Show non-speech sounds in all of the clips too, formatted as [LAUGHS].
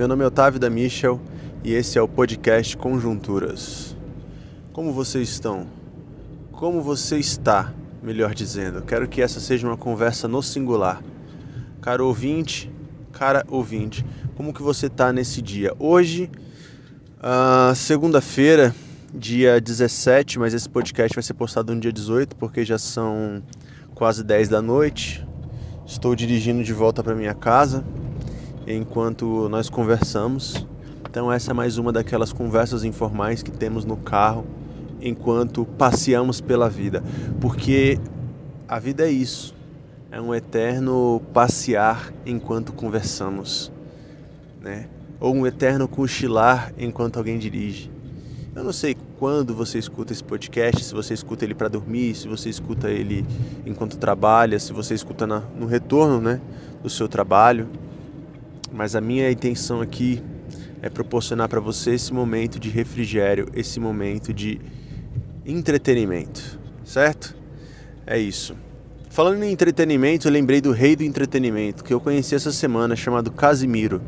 Meu nome é Otávio da Michel e esse é o podcast Conjunturas. Como vocês estão? Como você está, melhor dizendo? Quero que essa seja uma conversa no singular. Caro ouvinte, cara ouvinte, como que você está nesse dia? Hoje, uh, segunda-feira, dia 17, mas esse podcast vai ser postado no dia 18 porque já são quase 10 da noite. Estou dirigindo de volta para minha casa enquanto nós conversamos. Então essa é mais uma daquelas conversas informais que temos no carro enquanto passeamos pela vida, porque a vida é isso. É um eterno passear enquanto conversamos, né? Ou um eterno cochilar enquanto alguém dirige. Eu não sei quando você escuta esse podcast, se você escuta ele para dormir, se você escuta ele enquanto trabalha, se você escuta na, no retorno, né, do seu trabalho mas a minha intenção aqui é proporcionar para você esse momento de refrigério, esse momento de entretenimento, certo? É isso. Falando em entretenimento, eu lembrei do rei do entretenimento que eu conheci essa semana, chamado Casimiro.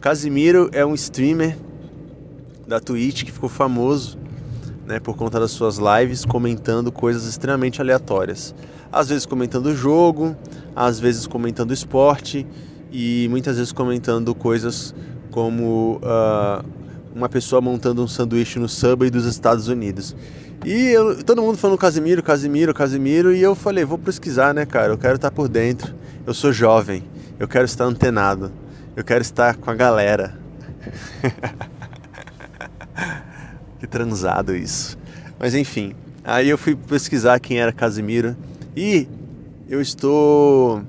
Casimiro é um streamer da Twitch que ficou famoso né, por conta das suas lives comentando coisas extremamente aleatórias. Às vezes comentando o jogo, às vezes comentando esporte e muitas vezes comentando coisas como uh, uma pessoa montando um sanduíche no Subway dos Estados Unidos. E eu, todo mundo falando Casimiro, Casimiro, Casimiro, e eu falei, vou pesquisar, né, cara? Eu quero estar por dentro. Eu sou jovem, eu quero estar antenado, eu quero estar com a galera. [LAUGHS] que transado isso. Mas enfim, aí eu fui pesquisar quem era Casimiro e eu estou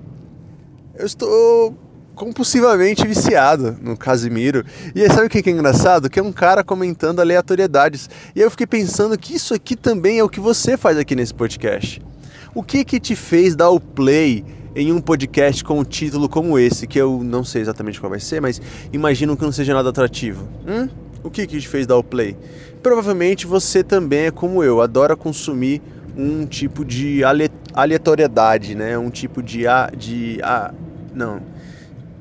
eu estou compulsivamente viciado no Casimiro. E aí, sabe o que é engraçado? Que é um cara comentando aleatoriedades. E eu fiquei pensando que isso aqui também é o que você faz aqui nesse podcast. O que que te fez dar o play em um podcast com um título como esse, que eu não sei exatamente qual vai ser, mas imagino que não seja nada atrativo? Hum? O que que te fez dar o play? Provavelmente você também é como eu, adora consumir um tipo de aleatoriedade, né? Um tipo de a, de a, não,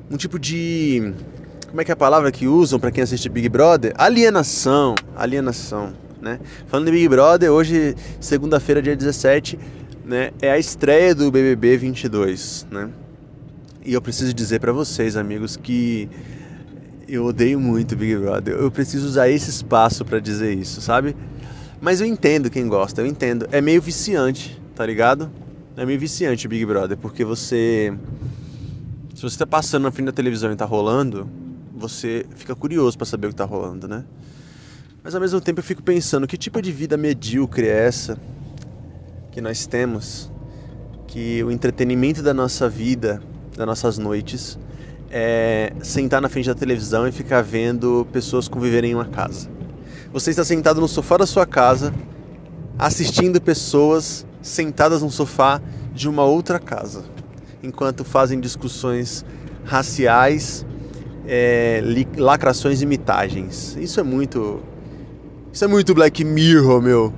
um tipo de. Como é que é a palavra que usam para quem assiste Big Brother? Alienação. Alienação. Né? Falando de Big Brother, hoje, segunda-feira, dia 17, né, é a estreia do BBB 22. Né? E eu preciso dizer para vocês, amigos, que eu odeio muito Big Brother. Eu preciso usar esse espaço para dizer isso, sabe? Mas eu entendo quem gosta, eu entendo. É meio viciante, tá ligado? É meio viciante Big Brother, porque você se você está passando na frente da televisão e está rolando, você fica curioso para saber o que está rolando, né? Mas ao mesmo tempo eu fico pensando que tipo de vida medíocre é essa que nós temos, que o entretenimento da nossa vida, das nossas noites, é sentar na frente da televisão e ficar vendo pessoas conviverem em uma casa. Você está sentado no sofá da sua casa, assistindo pessoas sentadas no sofá de uma outra casa enquanto fazem discussões raciais, é, lacrações e mitagens. Isso é muito. Isso é muito Black Mirror, meu.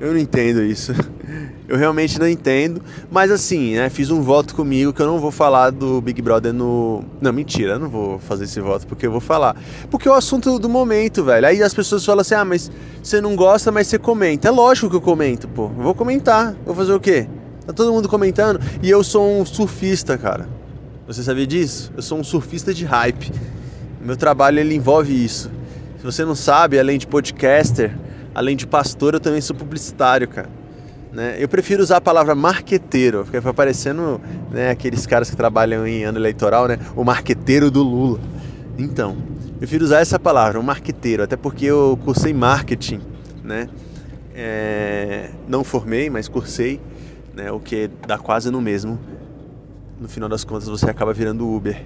Eu não entendo isso. [LAUGHS] Eu realmente não entendo. Mas assim, né? Fiz um voto comigo que eu não vou falar do Big Brother no. Não, mentira, eu não vou fazer esse voto porque eu vou falar. Porque é o assunto do momento, velho. Aí as pessoas falam assim: ah, mas você não gosta, mas você comenta. É lógico que eu comento, pô. Eu vou comentar. Vou fazer o quê? Tá todo mundo comentando. E eu sou um surfista, cara. Você sabia disso? Eu sou um surfista de hype. Meu trabalho ele envolve isso. Se você não sabe, além de podcaster, além de pastor, eu também sou publicitário, cara. Né? Eu prefiro usar a palavra marqueteiro, porque vai parecendo né, aqueles caras que trabalham em ano eleitoral, né? O marqueteiro do Lula. Então, eu prefiro usar essa palavra, o marqueteiro, até porque eu cursei marketing, né? É, não formei, mas cursei né? O que dá quase no mesmo. No final das contas você acaba virando Uber.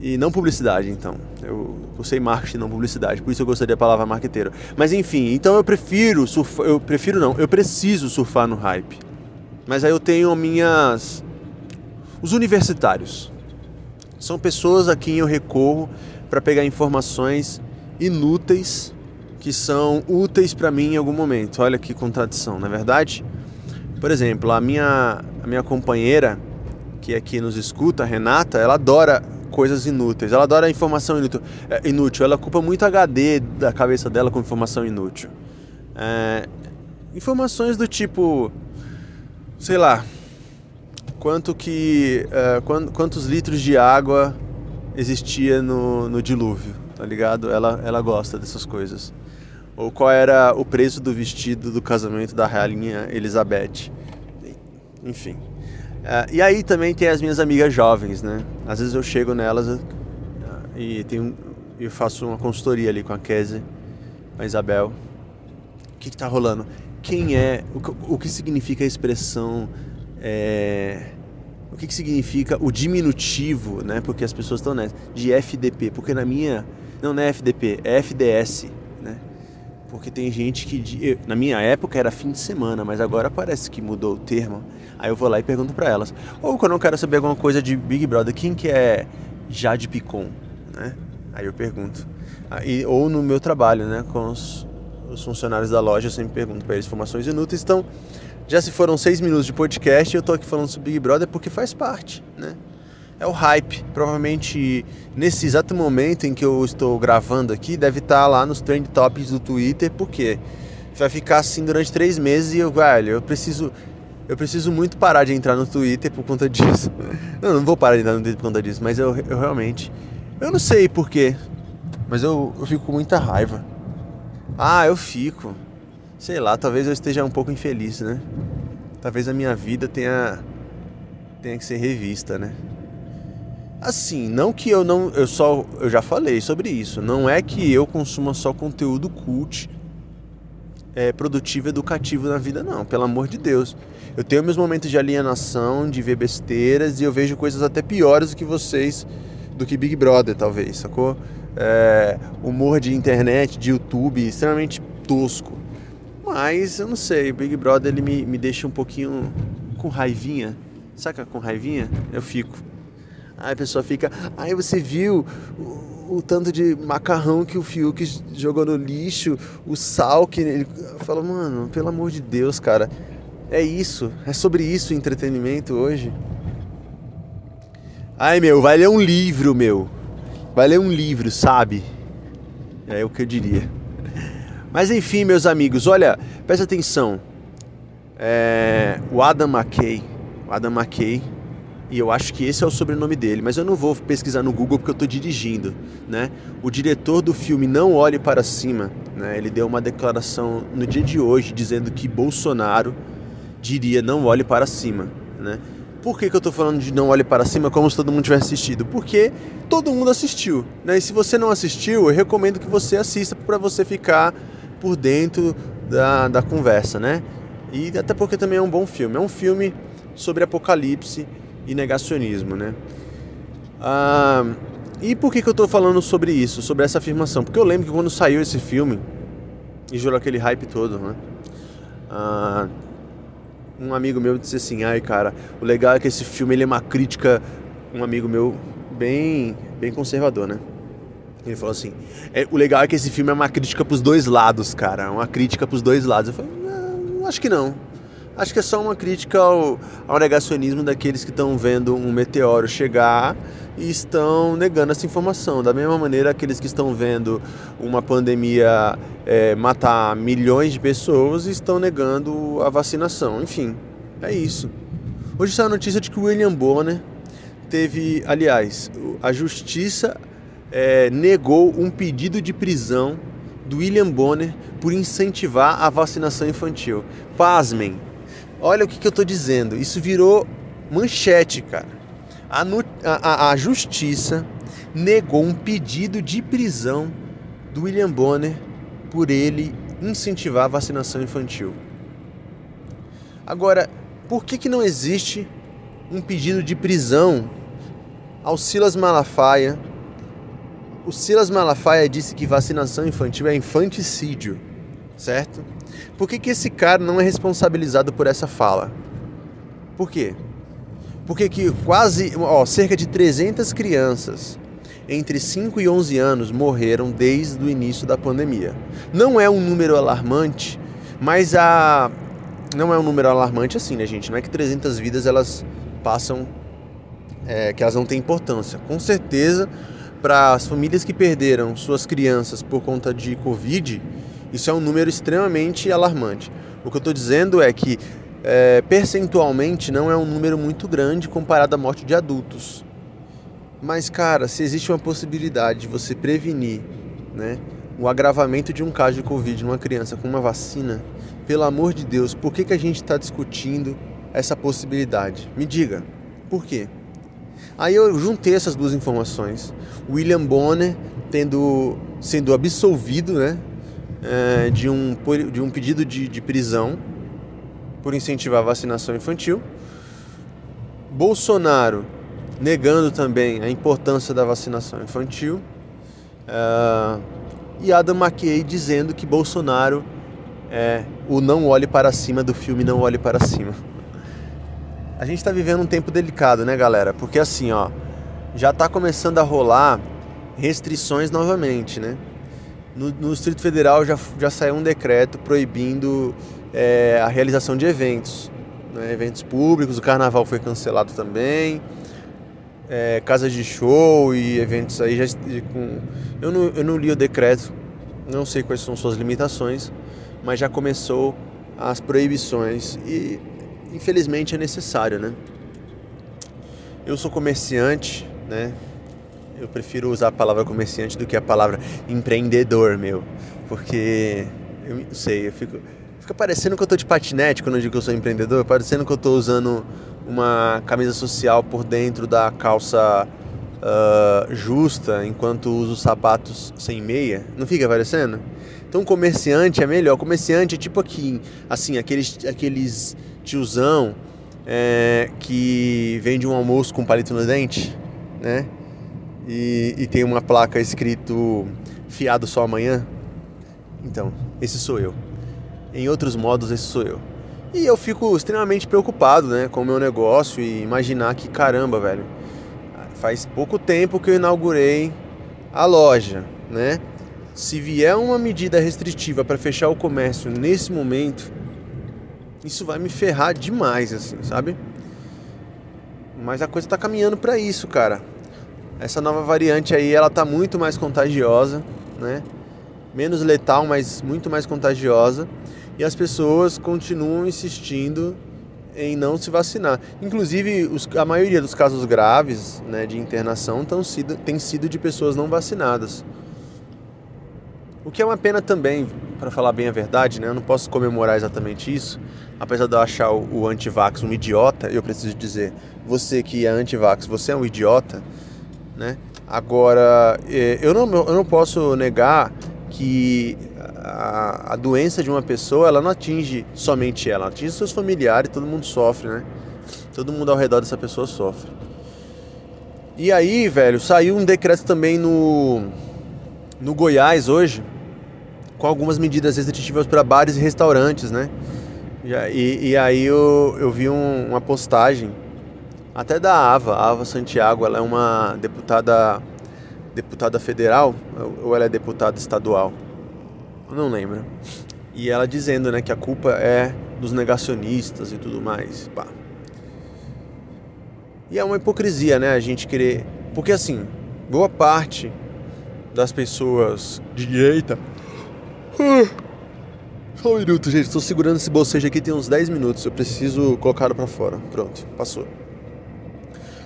E não publicidade, então. Eu, eu sei marketing, não publicidade. Por isso eu gostaria da palavra marqueteiro. Mas enfim, então eu prefiro surfar. Eu prefiro não, eu preciso surfar no hype. Mas aí eu tenho minhas. Os universitários. São pessoas a quem eu recorro para pegar informações inúteis que são úteis para mim em algum momento. Olha que contradição, não é verdade? Por exemplo, a minha, a minha companheira, que aqui nos escuta, a Renata, ela adora coisas inúteis. Ela adora informação inútil. É, inútil. Ela ocupa muito HD da cabeça dela com informação inútil. É, informações do tipo, sei lá, quanto que, é, quantos litros de água existia no, no dilúvio, tá ligado? Ela, ela gosta dessas coisas. Ou qual era o preço do vestido do casamento da rainha Elizabeth. Enfim. Uh, e aí também tem as minhas amigas jovens, né? Às vezes eu chego nelas uh, e tenho, eu faço uma consultoria ali com a Kézia, a Isabel. O que, que tá rolando? Quem é? O, o que significa a expressão? É, o que, que significa o diminutivo, né? Porque as pessoas estão nessa, de FDP. Porque na minha. Não, não é FDP, é FDS? Porque tem gente que. Na minha época era fim de semana, mas agora parece que mudou o termo. Aí eu vou lá e pergunto para elas. Ou quando eu quero saber alguma coisa de Big Brother, quem que é Jade Picon, né? Aí eu pergunto. Aí, ou no meu trabalho, né, com os, os funcionários da loja, eu sempre pergunto para eles informações inúteis. Então, já se foram seis minutos de podcast, eu tô aqui falando sobre Big Brother porque faz parte, né? É o hype. Provavelmente nesse exato momento em que eu estou gravando aqui, deve estar tá lá nos trend topics do Twitter, porque vai ficar assim durante três meses e eu, velho, eu preciso eu preciso muito parar de entrar no Twitter por conta [LAUGHS] disso. Não, não vou parar de entrar no Twitter por conta disso, mas eu, eu realmente. Eu não sei porquê, mas eu, eu fico com muita raiva. Ah, eu fico. Sei lá, talvez eu esteja um pouco infeliz, né? Talvez a minha vida tenha. tenha que ser revista, né? Assim, não que eu não. Eu só. Eu já falei sobre isso. Não é que eu consuma só conteúdo cult é, produtivo educativo na vida, não. Pelo amor de Deus. Eu tenho meus momentos de alienação, de ver besteiras e eu vejo coisas até piores do que vocês, do que Big Brother, talvez, sacou? É, humor de internet, de YouTube, extremamente tosco. Mas eu não sei, o Big Brother ele me, me deixa um pouquinho com raivinha. Saca com raivinha? Eu fico. Aí a pessoa fica, aí você viu o, o, tanto de macarrão que o Fiuk jogou no lixo, o sal que ele. Fala, mano, pelo amor de Deus, cara. É isso, é sobre isso o entretenimento hoje. Ai meu, vai ler um livro, meu. Vai ler um livro, sabe? É o que eu diria. [LAUGHS] Mas enfim, meus amigos, olha, presta atenção. É, o Adam McKay, o Adam McKay, e eu acho que esse é o sobrenome dele, mas eu não vou pesquisar no Google porque eu estou dirigindo, né? O diretor do filme Não Olhe Para Cima, né? Ele deu uma declaração no dia de hoje dizendo que Bolsonaro diria não olhe para cima, né? Por que, que eu estou falando de não olhe para cima como se todo mundo tivesse assistido? Porque todo mundo assistiu, né? E se você não assistiu, eu recomendo que você assista para você ficar por dentro da, da conversa, né? E até porque também é um bom filme. É um filme sobre apocalipse e negacionismo, né? Ah, e por que, que eu estou falando sobre isso, sobre essa afirmação? Porque eu lembro que quando saiu esse filme e gerou aquele hype todo, né? Ah, um amigo meu disse assim, ai cara, o legal é que esse filme ele é uma crítica, um amigo meu bem, bem conservador, né? Ele falou assim, é, o legal é que esse filme é uma crítica pros dois lados, cara, uma crítica pros dois lados. Eu falei, não, acho que não. Acho que é só uma crítica ao, ao negacionismo daqueles que estão vendo um meteoro chegar e estão negando essa informação. Da mesma maneira, aqueles que estão vendo uma pandemia é, matar milhões de pessoas estão negando a vacinação. Enfim, é isso. Hoje saiu a notícia de que William Bonner teve, aliás, a justiça é, negou um pedido de prisão do William Bonner por incentivar a vacinação infantil. Pasmem, Olha o que, que eu estou dizendo. Isso virou manchete, cara. A, a, a, justiça negou um pedido de prisão do William Bonner por ele incentivar a vacinação infantil. Agora, por que, que não existe um pedido de prisão ao Silas Malafaia? O Silas Malafaia disse que vacinação infantil é infanticídio, certo? Por que, que esse cara não é responsabilizado por essa fala? Por quê? Porque que quase, ó, cerca de 300 crianças entre 5 e 11 anos morreram desde o início da pandemia. Não é um número alarmante, mas a não é um número alarmante assim, né, gente? Não é que 300 vidas elas passam é, que elas não têm importância. Com certeza, para as famílias que perderam suas crianças por conta de Covid, isso é um número extremamente alarmante. O que eu estou dizendo é que é, percentualmente não é um número muito grande comparado à morte de adultos. Mas, cara, se existe uma possibilidade de você prevenir né, o agravamento de um caso de Covid numa criança com uma vacina, pelo amor de Deus, por que, que a gente está discutindo essa possibilidade? Me diga, por quê? Aí eu juntei essas duas informações. William Bonner tendo, sendo absolvido né, é, de, um, de um pedido de, de prisão por incentivar a vacinação infantil. Bolsonaro negando também a importância da vacinação infantil. Uh, e Adam McKay dizendo que Bolsonaro é o não olhe para cima do filme Não Olhe Para Cima. A gente está vivendo um tempo delicado, né, galera? Porque assim, ó, já está começando a rolar restrições novamente, né? No, no Distrito Federal já, já saiu um decreto proibindo é, a realização de eventos, né? eventos públicos, o carnaval foi cancelado também é, casas de show e eventos aí já com eu não, eu não li o decreto não sei quais são suas limitações mas já começou as proibições e infelizmente é necessário né eu sou comerciante né eu prefiro usar a palavra comerciante do que a palavra empreendedor meu porque eu não sei eu fico fica parecendo que eu tô de patinete quando eu digo que eu sou empreendedor parecendo que eu tô usando uma camisa social por dentro da calça uh, justa, enquanto usa os sapatos sem meia. Não fica parecendo? Então, comerciante é melhor. Comerciante é tipo aqui, assim, aqueles, aqueles tiozão é, que vende um almoço com palito no dente, né? E, e tem uma placa escrito fiado só amanhã. Então, esse sou eu. Em outros modos, esse sou eu. E eu fico extremamente preocupado, né, com o meu negócio e imaginar que caramba, velho. Faz pouco tempo que eu inaugurei a loja, né? Se vier uma medida restritiva para fechar o comércio nesse momento, isso vai me ferrar demais, assim, sabe? Mas a coisa tá caminhando para isso, cara. Essa nova variante aí, ela tá muito mais contagiosa, né? Menos letal, mas muito mais contagiosa e as pessoas continuam insistindo em não se vacinar. Inclusive, os, a maioria dos casos graves né, de internação tão sido, tem sido de pessoas não vacinadas. O que é uma pena também, para falar bem a verdade, né? Eu não posso comemorar exatamente isso, apesar de eu achar o, o antivax um idiota, eu preciso dizer, você que é antivax, você é um idiota, né? Agora, eh, eu não, eu não posso negar que a, a, doença de uma pessoa ela não atinge somente ela, ela atinge seus familiares, todo mundo sofre, né? Todo mundo ao redor dessa pessoa sofre. E aí, velho, saiu um decreto também no, no Goiás hoje, com algumas medidas restritivas para bares e restaurantes, né? E, e aí eu, eu vi um, uma postagem, até da Ava, a Ava Santiago, ela é uma deputada deputada federal ou ela é deputada estadual? Eu não lembro. E ela dizendo, né, que a culpa é dos negacionistas e tudo mais. Pá. E é uma hipocrisia, né, a gente querer, porque assim, boa parte das pessoas de direita só um minuto, gente. Estou segurando esse bocejo aqui tem uns 10 minutos. Eu preciso colocar para fora. Pronto, passou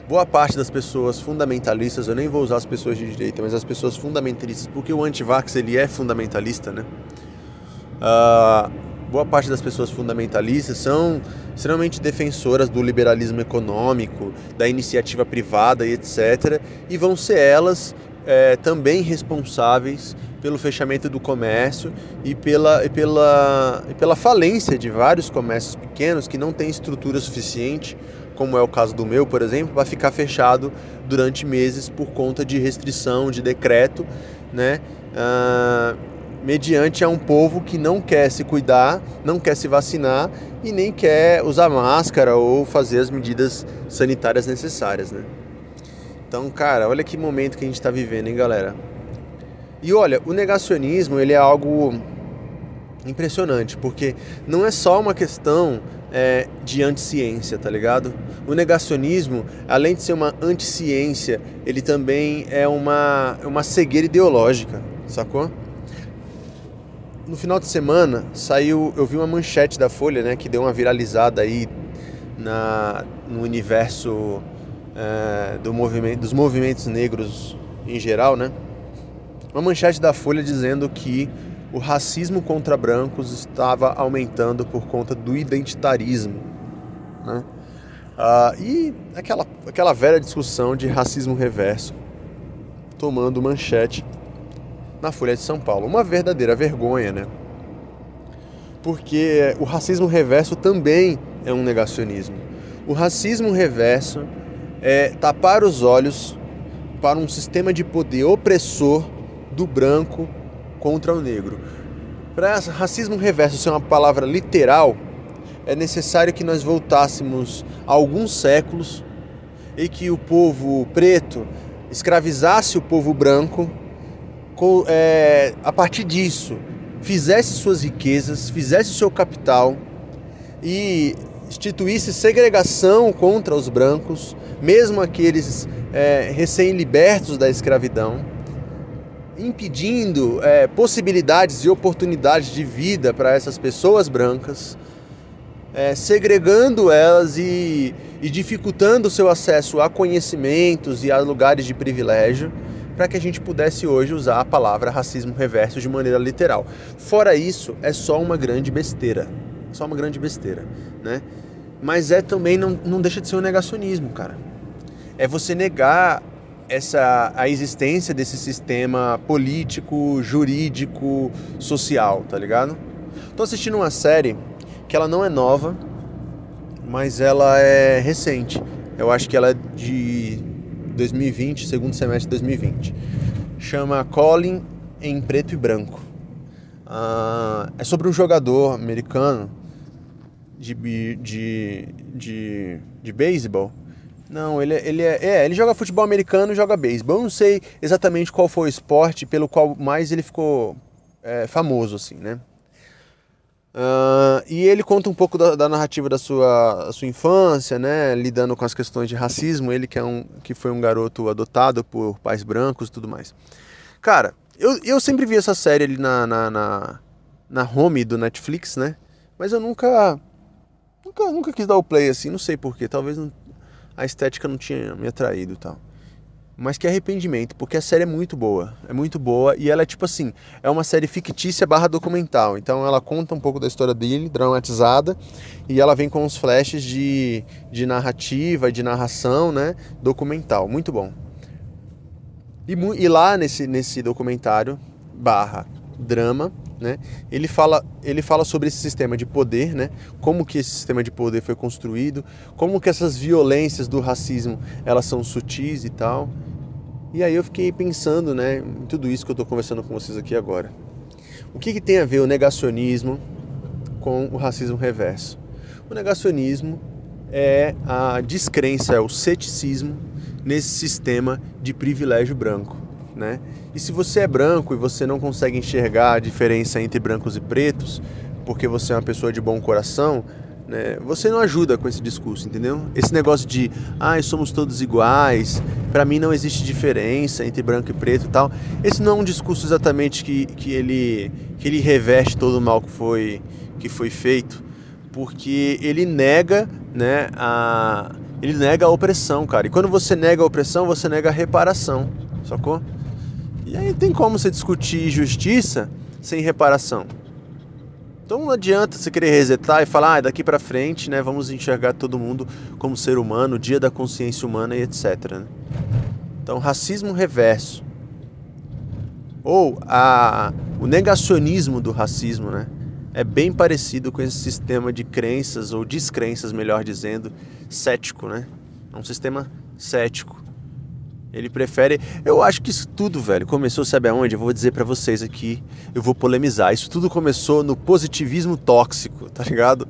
boa parte das pessoas fundamentalistas, eu nem vou usar as pessoas de direita, mas as pessoas fundamentalistas, porque o antivax ele é fundamentalista, né? Uh, boa parte das pessoas fundamentalistas são extremamente defensoras do liberalismo econômico, da iniciativa privada e etc. E vão ser elas é, também responsáveis pelo fechamento do comércio e pela, e, pela, e pela falência de vários comércios pequenos que não têm estrutura suficiente como é o caso do meu, por exemplo, vai ficar fechado durante meses por conta de restrição, de decreto, né? Ah, mediante a um povo que não quer se cuidar, não quer se vacinar e nem quer usar máscara ou fazer as medidas sanitárias necessárias, né? Então, cara, olha que momento que a gente está vivendo, hein, galera? E olha, o negacionismo ele é algo impressionante, porque não é só uma questão é, de anticiência, tá ligado? O negacionismo, além de ser uma anticiência, ele também é uma, uma cegueira ideológica, sacou? No final de semana saiu, eu vi uma manchete da Folha, né, que deu uma viralizada aí na, no universo é, do movimento, dos movimentos negros em geral, né? Uma manchete da Folha dizendo que o racismo contra brancos estava aumentando por conta do identitarismo. Né? Ah, e aquela, aquela velha discussão de racismo reverso tomando manchete na Folha de São Paulo. Uma verdadeira vergonha, né? Porque o racismo reverso também é um negacionismo. O racismo reverso é tapar os olhos para um sistema de poder opressor do branco contra o negro. Para racismo reverso ser uma palavra literal, é necessário que nós voltássemos alguns séculos e que o povo preto escravizasse o povo branco, é, a partir disso fizesse suas riquezas, fizesse seu capital e instituísse segregação contra os brancos, mesmo aqueles é, recém-libertos da escravidão impedindo é, possibilidades e oportunidades de vida para essas pessoas brancas, é, segregando elas e, e dificultando o seu acesso a conhecimentos e a lugares de privilégio, para que a gente pudesse hoje usar a palavra racismo reverso de maneira literal. Fora isso, é só uma grande besteira. Só uma grande besteira, né? Mas é também, não, não deixa de ser um negacionismo, cara. É você negar essa a existência desse sistema político, jurídico, social, tá ligado? Tô assistindo uma série que ela não é nova, mas ela é recente. Eu acho que ela é de 2020, segundo semestre de 2020. Chama Colin em preto e branco. Uh, é sobre um jogador americano de, de, de, de beisebol não, ele, é, ele é, é, ele joga futebol americano e joga beisebol. Eu não sei exatamente qual foi o esporte pelo qual mais ele ficou é, famoso, assim, né? Uh, e ele conta um pouco da, da narrativa da sua, sua infância, né? Lidando com as questões de racismo. Ele que, é um, que foi um garoto adotado por pais brancos e tudo mais. Cara, eu, eu sempre vi essa série ali na, na, na, na home do Netflix, né? Mas eu nunca, nunca, nunca quis dar o play assim, não sei porquê. Talvez não a estética não tinha me atraído tal. Mas que arrependimento, porque a série é muito boa. É muito boa e ela é tipo assim, é uma série fictícia barra documental. Então ela conta um pouco da história dele, dramatizada, e ela vem com uns flashes de, de narrativa, de narração, né? Documental. Muito bom. E, e lá nesse, nesse documentário, barra drama, né? Ele fala, ele fala sobre esse sistema de poder, né? Como que esse sistema de poder foi construído, como que essas violências do racismo elas são sutis e tal. E aí eu fiquei pensando, né, em tudo isso que eu estou conversando com vocês aqui agora. O que, que tem a ver o negacionismo com o racismo reverso? O negacionismo é a descrença, é o ceticismo nesse sistema de privilégio branco né? E se você é branco e você não consegue enxergar a diferença entre brancos e pretos, porque você é uma pessoa de bom coração, né? Você não ajuda com esse discurso, entendeu? Esse negócio de, ah, somos todos iguais, para mim não existe diferença entre branco e preto e tal. Esse não é um discurso exatamente que, que, ele, que ele reveste todo o mal que foi, que foi feito, porque ele nega, né, a, ele nega a opressão, cara. E quando você nega a opressão, você nega a reparação, sacou? E aí tem como você discutir justiça sem reparação. Então não adianta você querer resetar e falar, ah, daqui para frente, né, vamos enxergar todo mundo como ser humano, dia da consciência humana e etc. Né? Então, racismo reverso. Ou a, o negacionismo do racismo, né? É bem parecido com esse sistema de crenças, ou descrenças, melhor dizendo, cético, né? É um sistema cético. Ele prefere. Eu acho que isso tudo, velho, começou, sabe aonde? Eu vou dizer para vocês aqui, eu vou polemizar. Isso tudo começou no positivismo tóxico, tá ligado?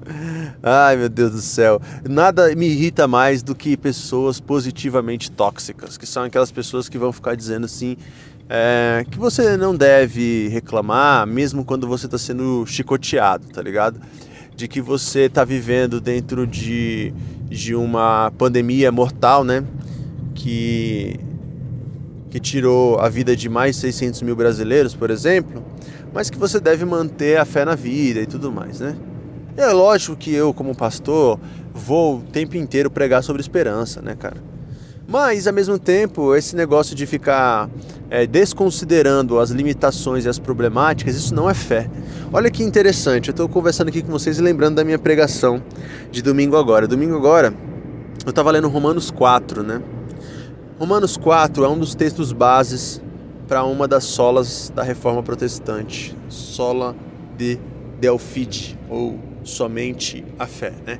Ai, meu Deus do céu. Nada me irrita mais do que pessoas positivamente tóxicas, que são aquelas pessoas que vão ficar dizendo assim. É, que você não deve reclamar, mesmo quando você está sendo chicoteado, tá ligado? de que você está vivendo dentro de, de uma pandemia mortal, né? Que, que tirou a vida de mais de 600 mil brasileiros, por exemplo, mas que você deve manter a fé na vida e tudo mais, né? É lógico que eu, como pastor, vou o tempo inteiro pregar sobre esperança, né, cara? Mas, ao mesmo tempo, esse negócio de ficar é, desconsiderando as limitações e as problemáticas, isso não é fé. Olha que interessante, eu estou conversando aqui com vocês e lembrando da minha pregação de domingo agora. Domingo agora, eu estava lendo Romanos 4, né? Romanos 4 é um dos textos bases para uma das solas da reforma protestante, sola de Delfide, ou somente a fé, né?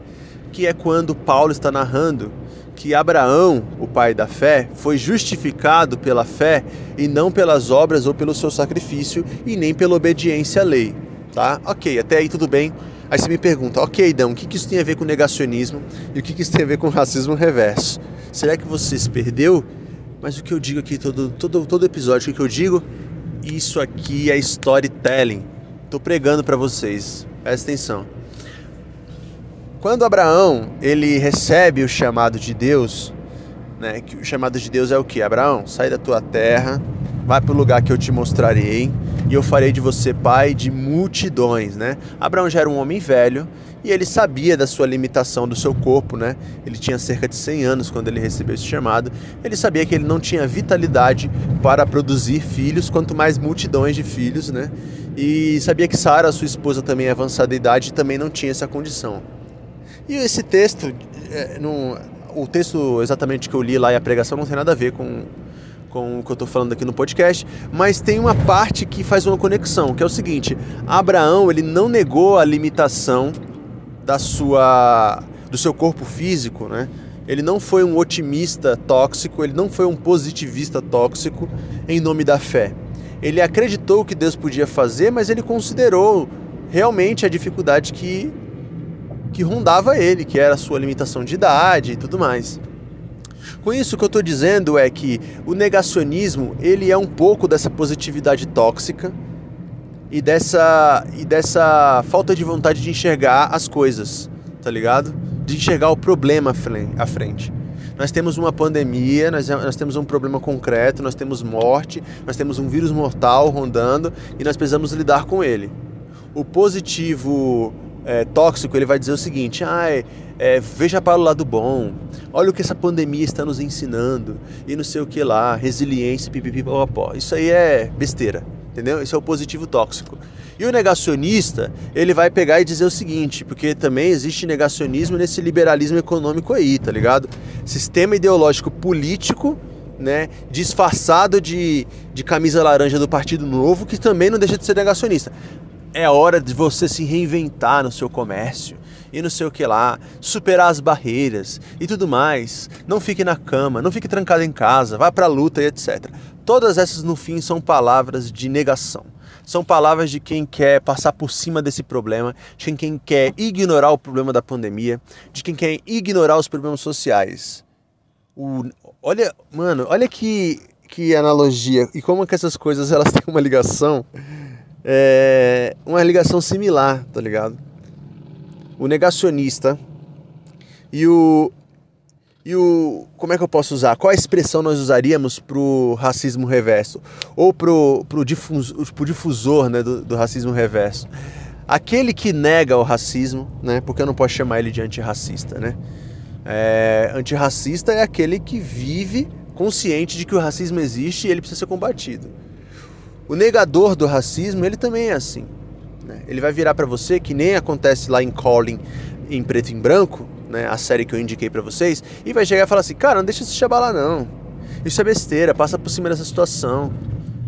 Que é quando Paulo está narrando que Abraão, o pai da fé, foi justificado pela fé e não pelas obras ou pelo seu sacrifício e nem pela obediência à lei, tá? Ok, até aí tudo bem. Aí você me pergunta, ok, então, o que isso tem a ver com negacionismo e o que isso tem a ver com racismo reverso? Será que você se perdeu? Mas o que eu digo aqui, todo, todo, todo episódio, o que eu digo? Isso aqui é storytelling. Estou pregando para vocês, presta atenção. Quando Abraão ele recebe o chamado de Deus, né, que o chamado de Deus é o que? Abraão, sai da tua terra, vai para o lugar que eu te mostrarei e eu farei de você pai de multidões, né? Abraão já era um homem velho e ele sabia da sua limitação do seu corpo, né? Ele tinha cerca de 100 anos quando ele recebeu esse chamado. Ele sabia que ele não tinha vitalidade para produzir filhos, quanto mais multidões de filhos, né? E sabia que Sara, sua esposa, também avançada idade, também não tinha essa condição. E esse texto, é, o texto exatamente que eu li lá e a pregação não tem nada a ver com, com o que eu estou falando aqui no podcast, mas tem uma parte que faz uma conexão, que é o seguinte: Abraão ele não negou a limitação da sua, do seu corpo físico, né? Ele não foi um otimista tóxico, ele não foi um positivista tóxico em nome da fé. Ele acreditou que Deus podia fazer, mas ele considerou realmente a dificuldade que que rondava ele, que era a sua limitação de idade e tudo mais. Com isso, o que eu estou dizendo é que o negacionismo ele é um pouco dessa positividade tóxica e dessa, e dessa falta de vontade de enxergar as coisas, tá ligado? De enxergar o problema à frente. Nós temos uma pandemia, nós, nós temos um problema concreto, nós temos morte, nós temos um vírus mortal rondando e nós precisamos lidar com ele. O positivo é, tóxico, ele vai dizer o seguinte: ah, é, veja para o lado bom, olha o que essa pandemia está nos ensinando, e não sei o que lá, resiliência, pipipi, pó. Isso aí é besteira, entendeu? Isso é o positivo tóxico. E o negacionista, ele vai pegar e dizer o seguinte, porque também existe negacionismo nesse liberalismo econômico aí, tá ligado? Sistema ideológico político né, disfarçado de, de camisa laranja do Partido Novo, que também não deixa de ser negacionista é hora de você se reinventar no seu comércio e não sei o que lá, superar as barreiras e tudo mais. Não fique na cama, não fique trancado em casa, vá para a luta e etc. Todas essas no fim são palavras de negação. São palavras de quem quer passar por cima desse problema, de quem quer ignorar o problema da pandemia, de quem quer ignorar os problemas sociais. O, olha, mano, olha que, que analogia e como que essas coisas elas têm uma ligação é uma ligação similar, tá ligado? O negacionista e o e o como é que eu posso usar? Qual a expressão nós usaríamos pro racismo reverso ou pro pro, difus, pro difusor, né, do, do racismo reverso? Aquele que nega o racismo, né? Porque eu não posso chamar ele de antirracista, né? É, antirracista é aquele que vive consciente de que o racismo existe e ele precisa ser combatido. O negador do racismo, ele também é assim. Ele vai virar para você, que nem acontece lá em Calling, em preto e em branco, né? a série que eu indiquei para vocês, e vai chegar e falar assim: cara, não deixa se chabalar não. Isso é besteira, passa por cima dessa situação.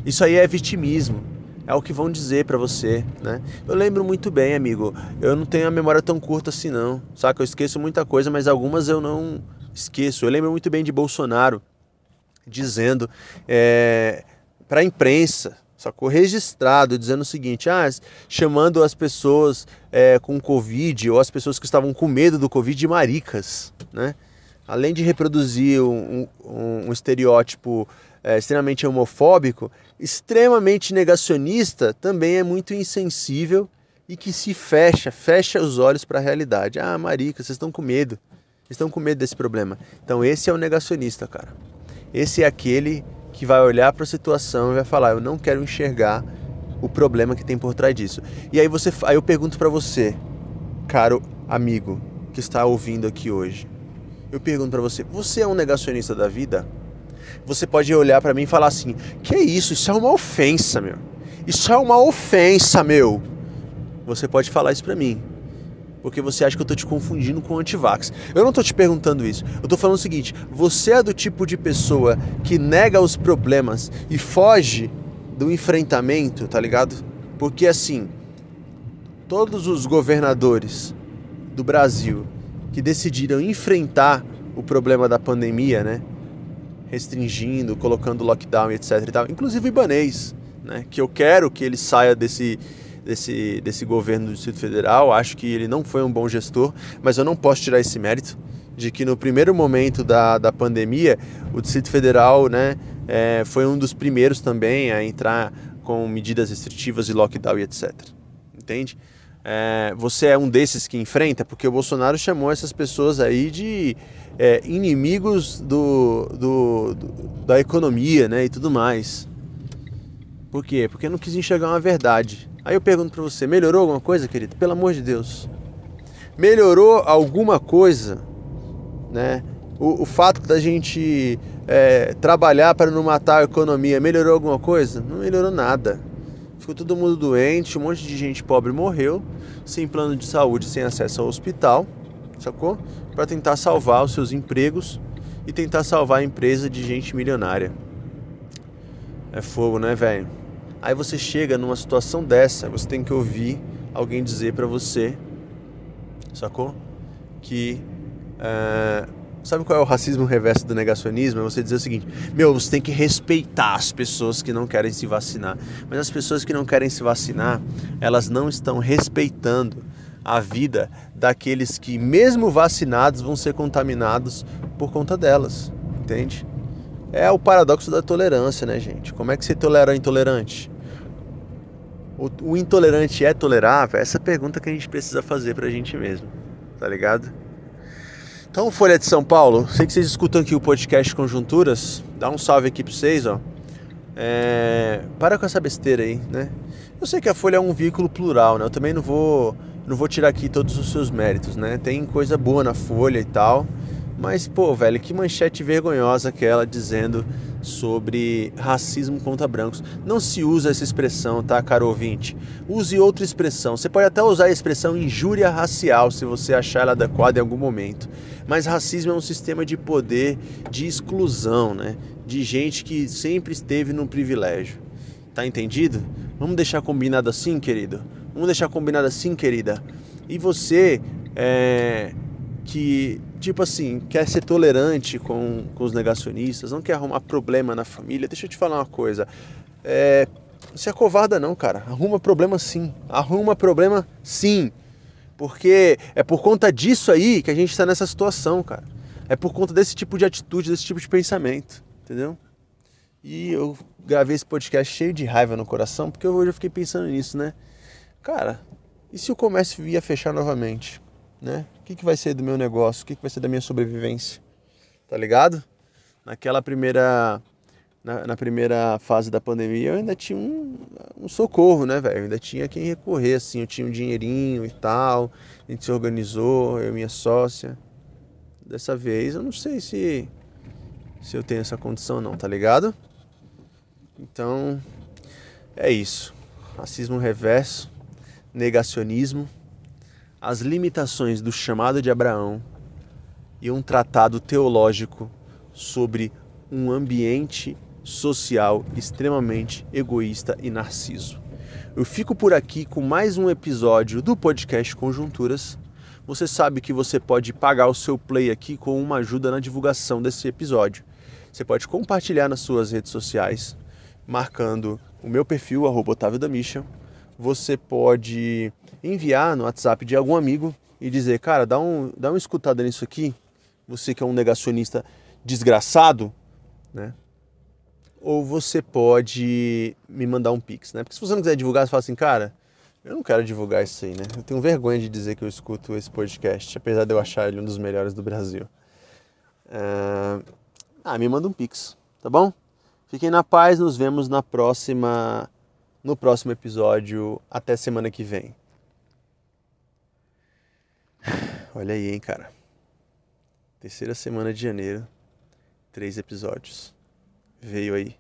Isso aí é vitimismo. É o que vão dizer para você, né? Eu lembro muito bem, amigo. Eu não tenho a memória tão curta assim, não. Saca? Eu esqueço muita coisa, mas algumas eu não esqueço. Eu lembro muito bem de Bolsonaro dizendo é, para a imprensa, sacou? Registrado, dizendo o seguinte, ah, chamando as pessoas é, com Covid ou as pessoas que estavam com medo do Covid de maricas, né? Além de reproduzir um, um, um estereótipo é, extremamente homofóbico, extremamente negacionista, também é muito insensível e que se fecha, fecha os olhos para a realidade. Ah, marica, vocês estão com medo. Vocês estão com medo desse problema. Então esse é o negacionista, cara. Esse é aquele que vai olhar para a situação e vai falar: "Eu não quero enxergar o problema que tem por trás disso". E aí você, aí eu pergunto para você, caro amigo que está ouvindo aqui hoje. Eu pergunto para você: você é um negacionista da vida? Você pode olhar para mim e falar assim: "Que é isso? Isso é uma ofensa, meu. Isso é uma ofensa, meu". Você pode falar isso para mim. Porque você acha que eu tô te confundindo com antivax. Eu não tô te perguntando isso. Eu tô falando o seguinte: você é do tipo de pessoa que nega os problemas e foge do enfrentamento, tá ligado? Porque assim, todos os governadores do Brasil que decidiram enfrentar o problema da pandemia, né? Restringindo, colocando lockdown, etc e tal, inclusive o Ibanês, né? Que eu quero que ele saia desse desse, desse governo do Distrito Federal. Acho que ele não foi um bom gestor, mas eu não posso tirar esse mérito de que no primeiro momento da, da pandemia, o Distrito Federal né, é, foi um dos primeiros também a entrar com medidas restritivas e lockdown e etc. Entende? É, você é um desses que enfrenta, porque o Bolsonaro chamou essas pessoas aí de é, inimigos do, do, do, da economia né, e tudo mais. Por quê? Porque não quis enxergar uma verdade. Aí eu pergunto para você, melhorou alguma coisa, querido? Pelo amor de Deus. Melhorou alguma coisa, né? O, o fato da gente é, trabalhar para não matar a economia, melhorou alguma coisa? Não melhorou nada. Ficou todo mundo doente, um monte de gente pobre morreu, sem plano de saúde, sem acesso ao hospital, sacou? Para tentar salvar os seus empregos e tentar salvar a empresa de gente milionária. É fogo, né, velho? Aí você chega numa situação dessa, você tem que ouvir alguém dizer para você, sacou? Que é, sabe qual é o racismo reverso do negacionismo? É você dizer o seguinte: meu, você tem que respeitar as pessoas que não querem se vacinar. Mas as pessoas que não querem se vacinar, elas não estão respeitando a vida daqueles que, mesmo vacinados, vão ser contaminados por conta delas, entende? É o paradoxo da tolerância, né, gente? Como é que você tolera o intolerante? O, o intolerante é tolerável? Essa é a pergunta que a gente precisa fazer pra gente mesmo, tá ligado? Então, Folha de São Paulo, sei que vocês escutam aqui o podcast Conjunturas, dá um salve aqui pra vocês, ó. É, para com essa besteira aí, né? Eu sei que a Folha é um veículo plural, né? Eu também não vou, não vou tirar aqui todos os seus méritos, né? Tem coisa boa na Folha e tal, mas, pô, velho, que manchete vergonhosa aquela dizendo sobre racismo contra brancos. Não se usa essa expressão, tá, caro ouvinte? Use outra expressão. Você pode até usar a expressão injúria racial se você achar ela adequada em algum momento. Mas racismo é um sistema de poder, de exclusão, né? De gente que sempre esteve no privilégio. Tá entendido? Vamos deixar combinado assim, querido? Vamos deixar combinado assim, querida? E você, é, que tipo assim, quer ser tolerante com, com os negacionistas, não quer arrumar problema na família, deixa eu te falar uma coisa. É, se acovarda não, cara. Arruma problema sim. Arruma problema sim. Porque é por conta disso aí que a gente está nessa situação, cara. É por conta desse tipo de atitude, desse tipo de pensamento, entendeu? E eu gravei esse podcast cheio de raiva no coração, porque hoje eu fiquei pensando nisso, né? Cara, e se o comércio ia fechar novamente? né? O que, que vai ser do meu negócio? O que, que vai ser da minha sobrevivência? Tá ligado? Naquela primeira na, na, primeira fase da pandemia, eu ainda tinha um, um socorro, né, velho? ainda tinha quem recorrer, assim, eu tinha um dinheirinho e tal, a gente se organizou, eu e minha sócia. Dessa vez, eu não sei se, se eu tenho essa condição, não, tá ligado? Então, é isso. Racismo reverso, negacionismo as limitações do chamado de Abraão e um tratado teológico sobre um ambiente social extremamente egoísta e narciso. Eu fico por aqui com mais um episódio do podcast Conjunturas. Você sabe que você pode pagar o seu play aqui com uma ajuda na divulgação desse episódio. Você pode compartilhar nas suas redes sociais, marcando o meu perfil, arroba Otávio da você pode enviar no WhatsApp de algum amigo e dizer, cara, dá, um, dá uma escutada nisso aqui, você que é um negacionista desgraçado, né? Ou você pode me mandar um pix, né? Porque se você não quiser divulgar, você fala assim, cara, eu não quero divulgar isso aí, né? Eu tenho vergonha de dizer que eu escuto esse podcast, apesar de eu achar ele um dos melhores do Brasil. Ah, ah me manda um pix, tá bom? Fiquem na paz, nos vemos na próxima no próximo episódio. Até semana que vem. [SIGHS] Olha aí, hein, cara. Terceira semana de janeiro, três episódios. Veio aí.